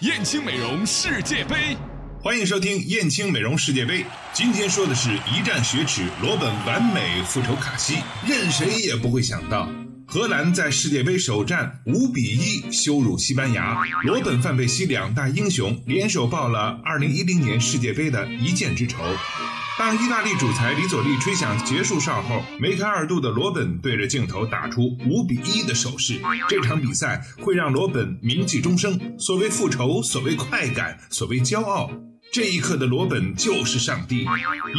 燕青美容世界杯，欢迎收听燕青美容世界杯。今天说的是一战雪耻，罗本完美复仇卡西，任谁也不会想到，荷兰在世界杯首战五比一羞辱西班牙，罗本、范佩西两大英雄联手报了二零一零年世界杯的一箭之仇。当意大利主裁里佐利吹响结束哨后，梅开二度的罗本对着镜头打出五比一的手势。这场比赛会让罗本铭记终生。所谓复仇，所谓快感，所谓骄傲。这一刻的罗本就是上帝，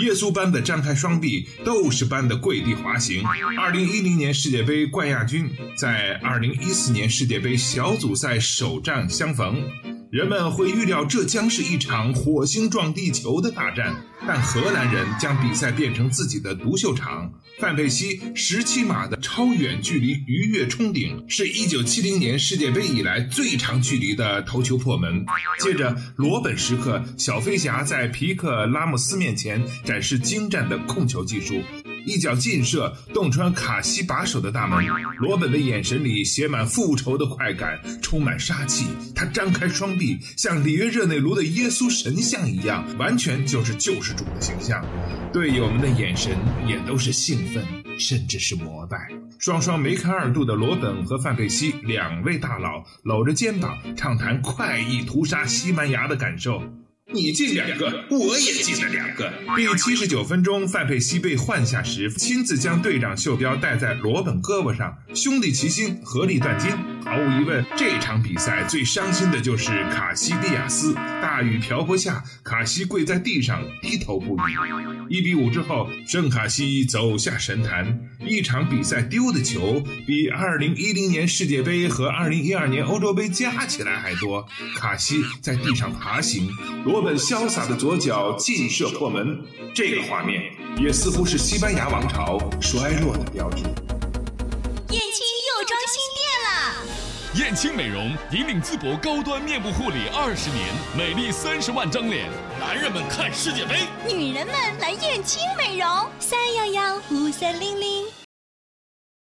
耶稣般的张开双臂，斗士般的跪地滑行。二零一零年世界杯冠亚军在二零一四年世界杯小组赛首战相逢。人们会预料这将是一场火星撞地球的大战，但荷兰人将比赛变成自己的独秀场。范佩西十七码的超远距离鱼跃冲顶，是一九七零年世界杯以来最长距离的头球破门。接着，罗本时刻，小飞侠在皮克拉莫斯面前展示精湛的控球技术。一脚劲射，洞穿卡西把守的大门。罗本的眼神里写满复仇的快感，充满杀气。他张开双臂，像里约热内卢的耶稣神像一样，完全就是救世主的形象。队友们的眼神也都是兴奋，甚至是膜拜。双双梅开二度的罗本和范佩西两位大佬搂着肩膀，畅谈快意屠杀西班牙的感受。你进两个，我也进了两个。第七十九分钟，范佩西被换下时，亲自将队长袖标戴在罗本胳膊上，兄弟齐心，合力断金。毫无疑问，这场比赛最伤心的就是卡西利亚斯。大雨瓢泼下，卡西跪在地上低头不语。一比五之后，圣卡西走下神坛。一场比赛丢的球比二零一零年世界杯和二零一二年欧洲杯加起来还多。卡西在地上爬行，罗本潇洒的左脚劲射破门。这个画面也似乎是西班牙王朝衰落的标志。燕青又装新店了！燕青美容引领淄博高端面部护理二十年，美丽三十万张脸。男人们看世界杯，女人们来燕青美容，三幺幺五三零零。